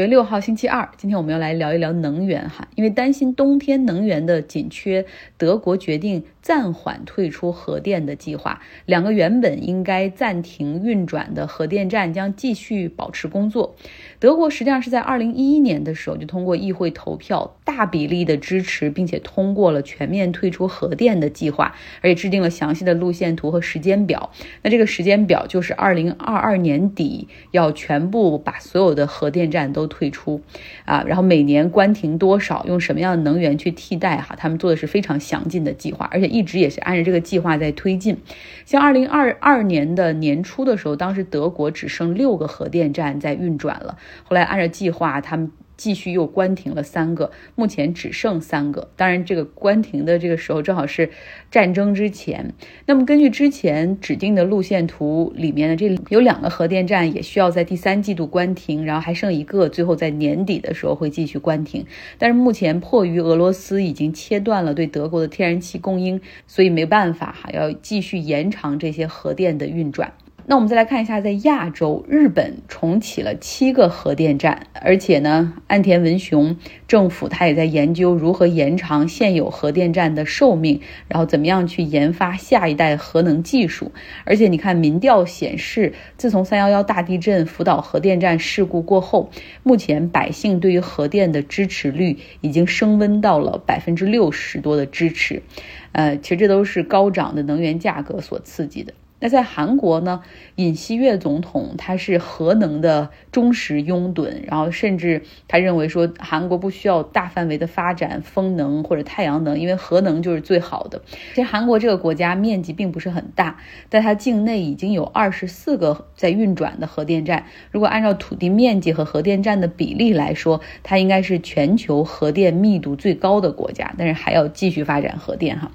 月六号星期二，今天我们要来聊一聊能源哈，因为担心冬天能源的紧缺，德国决定暂缓退出核电的计划。两个原本应该暂停运转的核电站将继续保持工作。德国实际上是在二零一一年的时候就通过议会投票，大比例的支持，并且通过了全面退出核电的计划，而且制定了详细的路线图和时间表。那这个时间表就是二零二二年底要全部把所有的核电站都。退出，啊，然后每年关停多少，用什么样的能源去替代？哈，他们做的是非常详尽的计划，而且一直也是按照这个计划在推进。像二零二二年的年初的时候，当时德国只剩六个核电站在运转了，后来按照计划，他们。继续又关停了三个，目前只剩三个。当然，这个关停的这个时候正好是战争之前。那么，根据之前指定的路线图里面的这有两个核电站也需要在第三季度关停，然后还剩一个，最后在年底的时候会继续关停。但是目前迫于俄罗斯已经切断了对德国的天然气供应，所以没办法哈，要继续延长这些核电的运转。那我们再来看一下，在亚洲，日本重启了七个核电站，而且呢，岸田文雄政府他也在研究如何延长现有核电站的寿命，然后怎么样去研发下一代核能技术。而且你看，民调显示，自从三幺幺大地震福岛核电站事故过后，目前百姓对于核电的支持率已经升温到了百分之六十多的支持。呃，其实这都是高涨的能源价格所刺激的。那在韩国呢，尹锡悦总统他是核能的忠实拥趸，然后甚至他认为说韩国不需要大范围的发展风能或者太阳能，因为核能就是最好的。其实韩国这个国家面积并不是很大，但它境内已经有二十四个在运转的核电站。如果按照土地面积和核电站的比例来说，它应该是全球核电密度最高的国家。但是还要继续发展核电哈。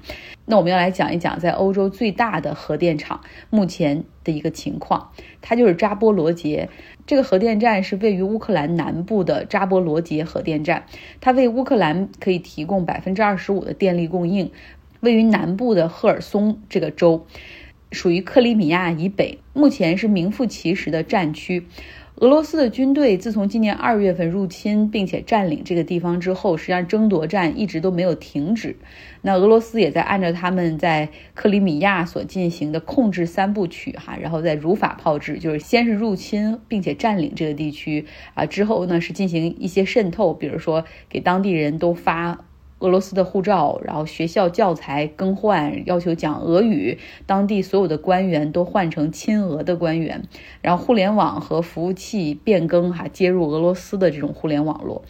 那我们要来讲一讲，在欧洲最大的核电厂目前的一个情况，它就是扎波罗杰。这个核电站是位于乌克兰南部的扎波罗杰核电站，它为乌克兰可以提供百分之二十五的电力供应。位于南部的赫尔松这个州，属于克里米亚以北，目前是名副其实的战区。俄罗斯的军队自从今年二月份入侵并且占领这个地方之后，实际上争夺战一直都没有停止。那俄罗斯也在按照他们在克里米亚所进行的控制三部曲哈，然后再如法炮制，就是先是入侵并且占领这个地区啊，之后呢是进行一些渗透，比如说给当地人都发。俄罗斯的护照，然后学校教材更换，要求讲俄语，当地所有的官员都换成亲俄的官员，然后互联网和服务器变更，哈，接入俄罗斯的这种互联网络。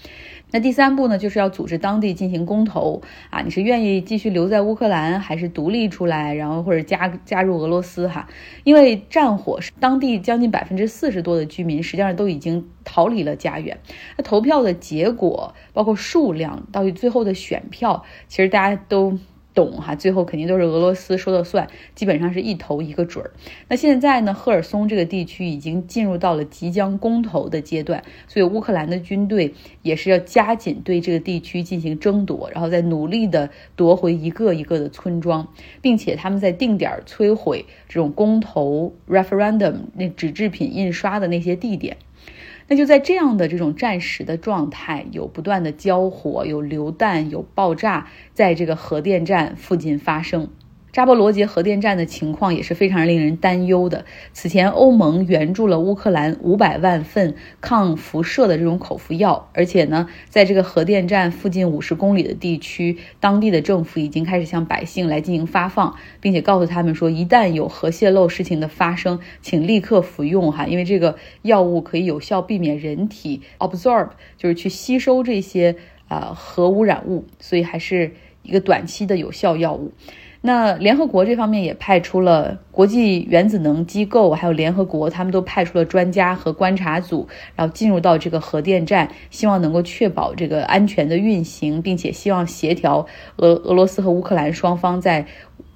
那第三步呢，就是要组织当地进行公投啊，你是愿意继续留在乌克兰，还是独立出来，然后或者加加入俄罗斯哈？因为战火是当地将近百分之四十多的居民实际上都已经逃离了家园。那投票的结果，包括数量，到底最后的选票，其实大家都。懂哈，最后肯定都是俄罗斯说了算，基本上是一投一个准儿。那现在呢，赫尔松这个地区已经进入到了即将公投的阶段，所以乌克兰的军队也是要加紧对这个地区进行争夺，然后再努力的夺回一个一个的村庄，并且他们在定点摧毁这种公投 referendum 那纸制品印刷的那些地点。那就在这样的这种战时的状态，有不断的交火，有流弹，有爆炸，在这个核电站附近发生。扎波罗杰核电站的情况也是非常令人担忧的。此前，欧盟援助了乌克兰五百万份抗辐射的这种口服药，而且呢，在这个核电站附近五十公里的地区，当地的政府已经开始向百姓来进行发放，并且告诉他们说，一旦有核泄漏事情的发生，请立刻服用哈，因为这个药物可以有效避免人体 absorb，就是去吸收这些啊核污染物，所以还是一个短期的有效药物。那联合国这方面也派出了国际原子能机构，还有联合国，他们都派出了专家和观察组，然后进入到这个核电站，希望能够确保这个安全的运行，并且希望协调俄俄罗斯和乌克兰双方在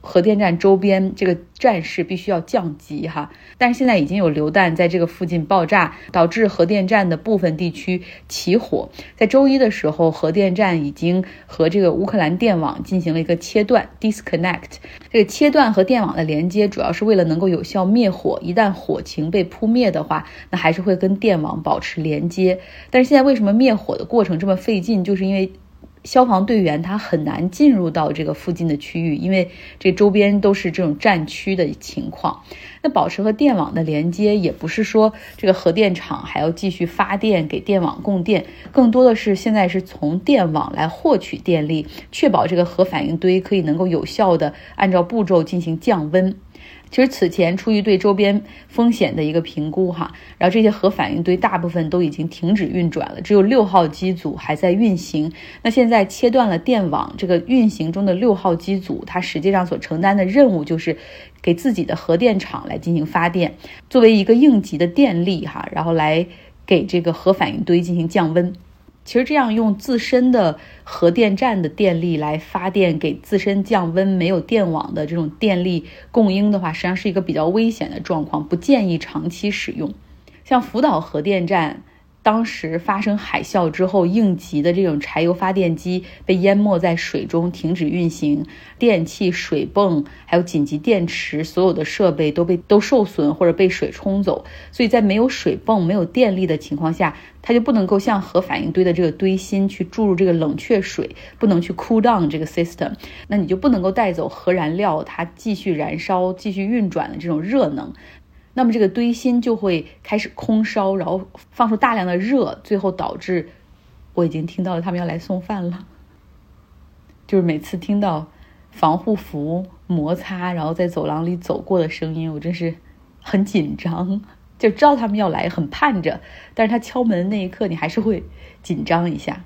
核电站周边这个战事必须要降级哈，但是现在已经有榴弹在这个附近爆炸，导致核电站的部分地区起火。在周一的时候，核电站已经和这个乌克兰电网进行了一个切断 （disconnect）。这个切断和电网的连接，主要是为了能够有效灭火。一旦火情被扑灭的话，那还是会跟电网保持连接。但是现在为什么灭火的过程这么费劲？就是因为。消防队员他很难进入到这个附近的区域，因为这周边都是这种战区的情况。那保持和电网的连接，也不是说这个核电厂还要继续发电给电网供电，更多的是现在是从电网来获取电力，确保这个核反应堆可以能够有效的按照步骤进行降温。其实此前出于对周边风险的一个评估，哈，然后这些核反应堆大部分都已经停止运转了，只有六号机组还在运行。那现在切断了电网，这个运行中的六号机组，它实际上所承担的任务就是给自己的核电厂来进行发电，作为一个应急的电力，哈，然后来给这个核反应堆进行降温。其实这样用自身的核电站的电力来发电，给自身降温，没有电网的这种电力供应的话，实际上是一个比较危险的状况，不建议长期使用。像福岛核电站。当时发生海啸之后，应急的这种柴油发电机被淹没在水中，停止运行，电器、水泵还有紧急电池，所有的设备都被都受损或者被水冲走。所以在没有水泵、没有电力的情况下，它就不能够向核反应堆的这个堆芯去注入这个冷却水，不能去 cool down 这个 system，那你就不能够带走核燃料，它继续燃烧、继续运转的这种热能。那么这个堆芯就会开始空烧，然后放出大量的热，最后导致我已经听到了他们要来送饭了。就是每次听到防护服摩擦，然后在走廊里走过的声音，我真是很紧张，就知道他们要来，很盼着。但是他敲门那一刻，你还是会紧张一下。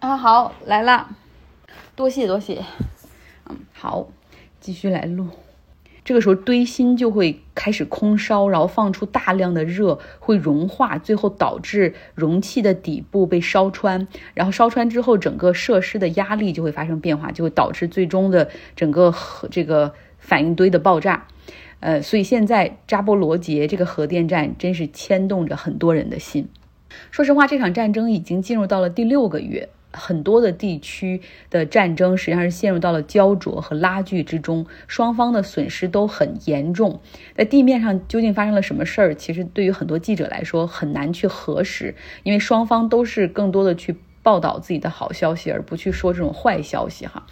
啊，好，来了，多谢多谢。好，继续来录。这个时候堆芯就会开始空烧，然后放出大量的热，会融化，最后导致容器的底部被烧穿。然后烧穿之后，整个设施的压力就会发生变化，就会导致最终的整个核这个反应堆的爆炸。呃，所以现在扎波罗杰这个核电站真是牵动着很多人的心。说实话，这场战争已经进入到了第六个月。很多的地区的战争实际上是陷入到了焦灼和拉锯之中，双方的损失都很严重。在地面上究竟发生了什么事儿，其实对于很多记者来说很难去核实，因为双方都是更多的去报道自己的好消息，而不去说这种坏消息哈。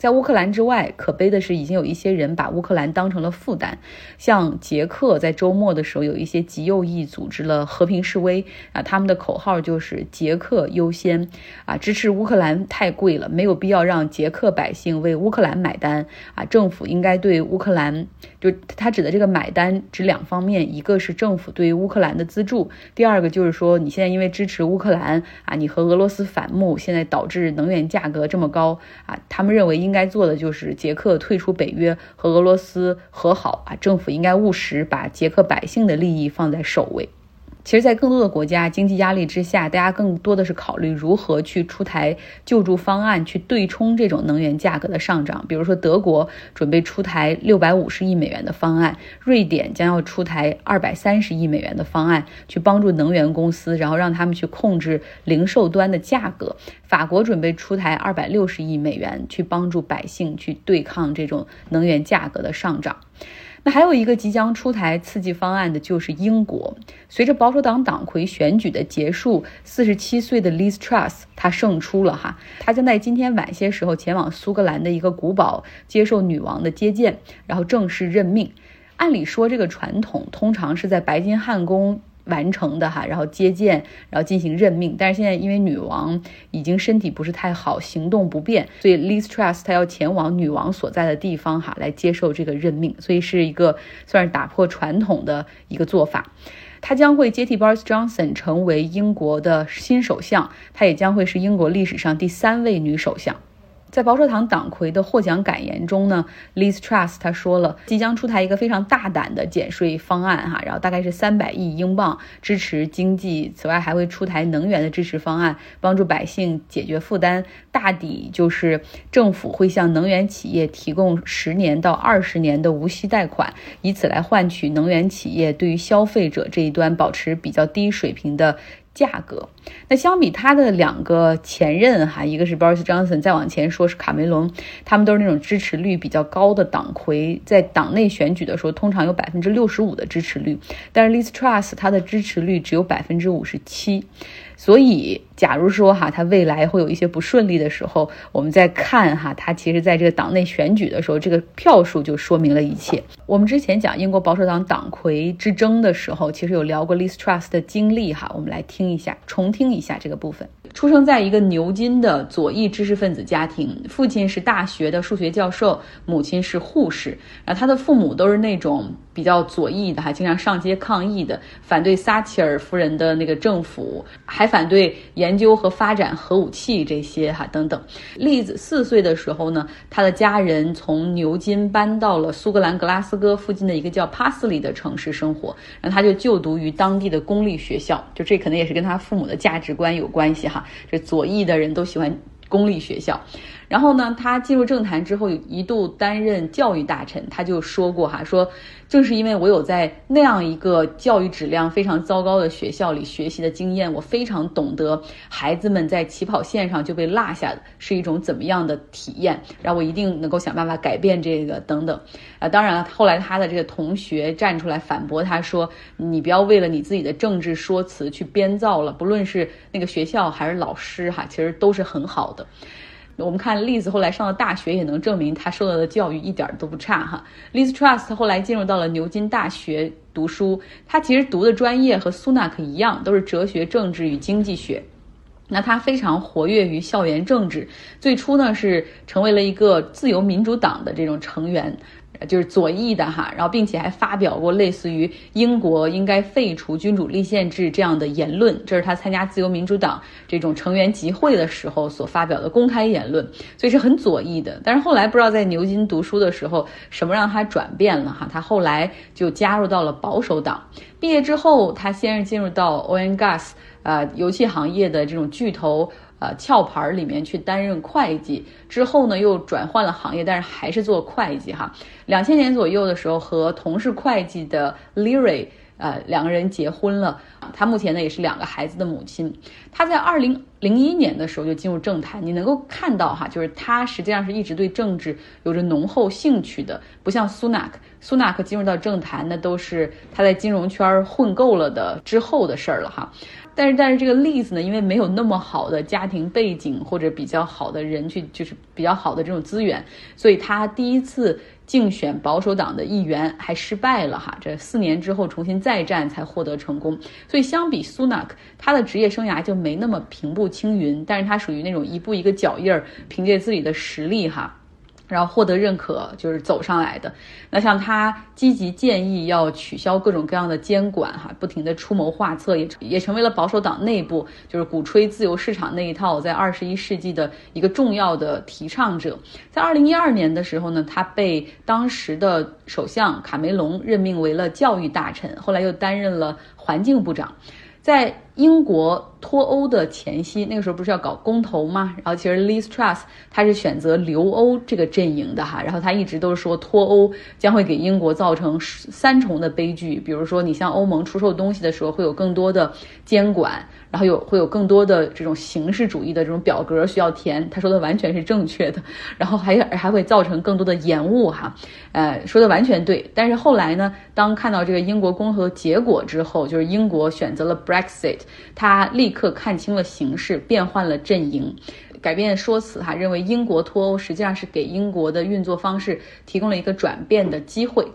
在乌克兰之外，可悲的是，已经有一些人把乌克兰当成了负担。像捷克在周末的时候，有一些极右翼组织了和平示威啊，他们的口号就是“捷克优先”啊，支持乌克兰太贵了，没有必要让捷克百姓为乌克兰买单啊，政府应该对乌克兰，就他指的这个买单指两方面，一个是政府对于乌克兰的资助，第二个就是说你现在因为支持乌克兰啊，你和俄罗斯反目，现在导致能源价格这么高啊，他们认为应。应该做的就是捷克退出北约和俄罗斯和好啊！政府应该务实，把捷克百姓的利益放在首位。其实，在更多的国家经济压力之下，大家更多的是考虑如何去出台救助方案，去对冲这种能源价格的上涨。比如说，德国准备出台六百五十亿美元的方案，瑞典将要出台二百三十亿美元的方案，去帮助能源公司，然后让他们去控制零售端的价格。法国准备出台二百六十亿美元，去帮助百姓去对抗这种能源价格的上涨。那还有一个即将出台刺激方案的，就是英国。随着保守党党魁选举的结束，四十七岁的 Liz Truss 他胜出了哈，他将在今天晚些时候前往苏格兰的一个古堡接受女王的接见，然后正式任命。按理说，这个传统通常是在白金汉宫。完成的哈，然后接见，然后进行任命。但是现在因为女王已经身体不是太好，行动不便，所以 Liz Truss 她要前往女王所在的地方哈，来接受这个任命。所以是一个算是打破传统的一个做法。她将会接替 Boris Johnson 成为英国的新首相，她也将会是英国历史上第三位女首相。在保守党党魁的获奖感言中呢，Liz Truss 他说了，即将出台一个非常大胆的减税方案哈，然后大概是三百亿英镑支持经济，此外还会出台能源的支持方案，帮助百姓解决负担。大抵就是政府会向能源企业提供十年到二十年的无息贷款，以此来换取能源企业对于消费者这一端保持比较低水平的。价格，那相比他的两个前任哈，一个是 Boris Johnson，再往前说是卡梅隆，他们都是那种支持率比较高的党魁，在党内选举的时候通常有百分之六十五的支持率，但是 Liz Truss 他的支持率只有百分之五十七。所以，假如说哈，他未来会有一些不顺利的时候，我们再看哈，他其实在这个党内选举的时候，这个票数就说明了一切。我们之前讲英国保守党党魁之争的时候，其实有聊过 l i s Trust 的经历哈，我们来听一下，重听一下这个部分。出生在一个牛津的左翼知识分子家庭，父亲是大学的数学教授，母亲是护士。然后他的父母都是那种比较左翼的，还经常上街抗议的，反对撒切尔夫人的那个政府，还反对研究和发展核武器这些哈等等。栗子四岁的时候呢，他的家人从牛津搬到了苏格兰格拉斯哥附近的一个叫帕斯里的城市生活，然后他就就读于当地的公立学校。就这可能也是跟他父母的价值观有关系哈。这左翼的人都喜欢公立学校。然后呢，他进入政坛之后，一度担任教育大臣。他就说过哈，说正是因为我有在那样一个教育质量非常糟糕的学校里学习的经验，我非常懂得孩子们在起跑线上就被落下是一种怎么样的体验。然后我一定能够想办法改变这个等等。啊，当然了，后来他的这个同学站出来反驳他说：“你不要为了你自己的政治说辞去编造了，不论是那个学校还是老师哈，其实都是很好的。”我们看利兹后来上了大学，也能证明他受到的教育一点都不差哈。Liz Truss 后来进入到了牛津大学读书，他其实读的专业和苏纳克一样，都是哲学、政治与经济学。那他非常活跃于校园政治，最初呢是成为了一个自由民主党的这种成员。就是左翼的哈，然后并且还发表过类似于英国应该废除君主立宪制这样的言论，这是他参加自由民主党这种成员集会的时候所发表的公开言论，所以是很左翼的。但是后来不知道在牛津读书的时候，什么让他转变了哈？他后来就加入到了保守党。毕业之后，他先是进入到 Ongas 啊油气行业的这种巨头。呃，壳牌里面去担任会计之后呢，又转换了行业，但是还是做会计哈。两千年左右的时候，和同是会计的 Leary，呃，两个人结婚了。他目前呢也是两个孩子的母亲。他在二零零一年的时候就进入政坛，你能够看到哈，就是他实际上是一直对政治有着浓厚兴趣的，不像苏纳克。苏纳克进入到政坛，那都是他在金融圈混够了的之后的事儿了哈。但是，但是这个例子呢，因为没有那么好的家庭背景或者比较好的人去，就是比较好的这种资源，所以他第一次竞选保守党的议员还失败了哈。这四年之后重新再战才获得成功。所以相比苏纳克，他的职业生涯就没那么平步青云，但是他属于那种一步一个脚印儿，凭借自己的实力哈。然后获得认可，就是走上来的。那像他积极建议要取消各种各样的监管，哈，不停的出谋划策，也也成为了保守党内部就是鼓吹自由市场那一套，在二十一世纪的一个重要的提倡者。在二零一二年的时候呢，他被当时的首相卡梅隆任命为了教育大臣，后来又担任了环境部长。在英国脱欧的前夕，那个时候不是要搞公投吗？然后其实 Liz Truss 他是选择留欧这个阵营的哈，然后他一直都是说脱欧将会给英国造成三重的悲剧，比如说你向欧盟出售东西的时候会有更多的监管。然后有会有更多的这种形式主义的这种表格需要填，他说的完全是正确的，然后还还会造成更多的延误哈，呃，说的完全对。但是后来呢，当看到这个英国公投结果之后，就是英国选择了 Brexit，他立刻看清了形势，变换了阵营，改变说辞哈，认为英国脱欧实际上是给英国的运作方式提供了一个转变的机会。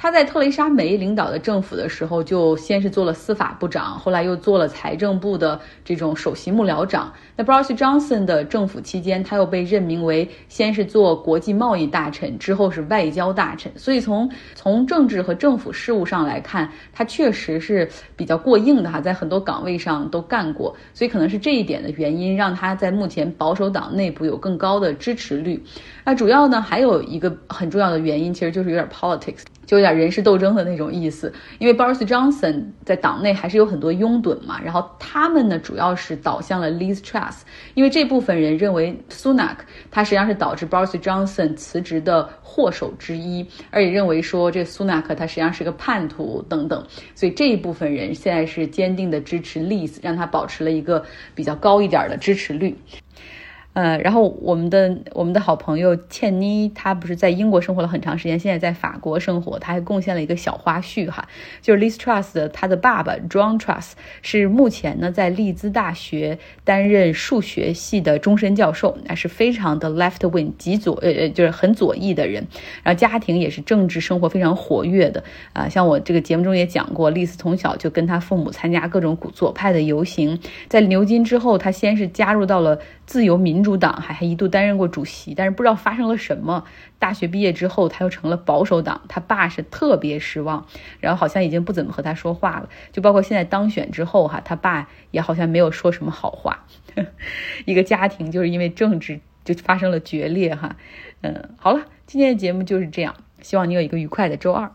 他在特蕾莎梅领导的政府的时候，就先是做了司法部长，后来又做了财政部的这种首席幕僚长。那 Boris Johnson 的政府期间，他又被任命为先是做国际贸易大臣，之后是外交大臣。所以从从政治和政府事务上来看，他确实是比较过硬的哈，在很多岗位上都干过。所以可能是这一点的原因，让他在目前保守党内部有更高的支持率。那主要呢，还有一个很重要的原因，其实就是有点 politics。就有点人事斗争的那种意思，因为 Boris Johnson 在党内还是有很多拥趸嘛，然后他们呢主要是倒向了 Liz Truss，因为这部分人认为 Sunak 他实际上是导致 Boris Johnson 辞职的祸首之一，而且认为说这 Sunak 他实际上是个叛徒等等，所以这一部分人现在是坚定的支持 Liz，让他保持了一个比较高一点的支持率。呃，然后我们的我们的好朋友倩妮，她不是在英国生活了很长时间，现在在法国生活，她还贡献了一个小花絮哈，就是 Liz Truss 的她的爸爸 John Truss 是目前呢在利兹大学担任数学系的终身教授，那是非常的 left wing 极左，呃呃就是很左翼的人，然后家庭也是政治生活非常活跃的啊，像我这个节目中也讲过，丽丝从小就跟他父母参加各种左派的游行，在牛津之后，他先是加入到了自由民民。主党还还一度担任过主席，但是不知道发生了什么。大学毕业之后，他又成了保守党，他爸是特别失望，然后好像已经不怎么和他说话了。就包括现在当选之后，哈，他爸也好像没有说什么好话。一个家庭就是因为政治就发生了决裂，哈，嗯，好了，今天的节目就是这样，希望你有一个愉快的周二。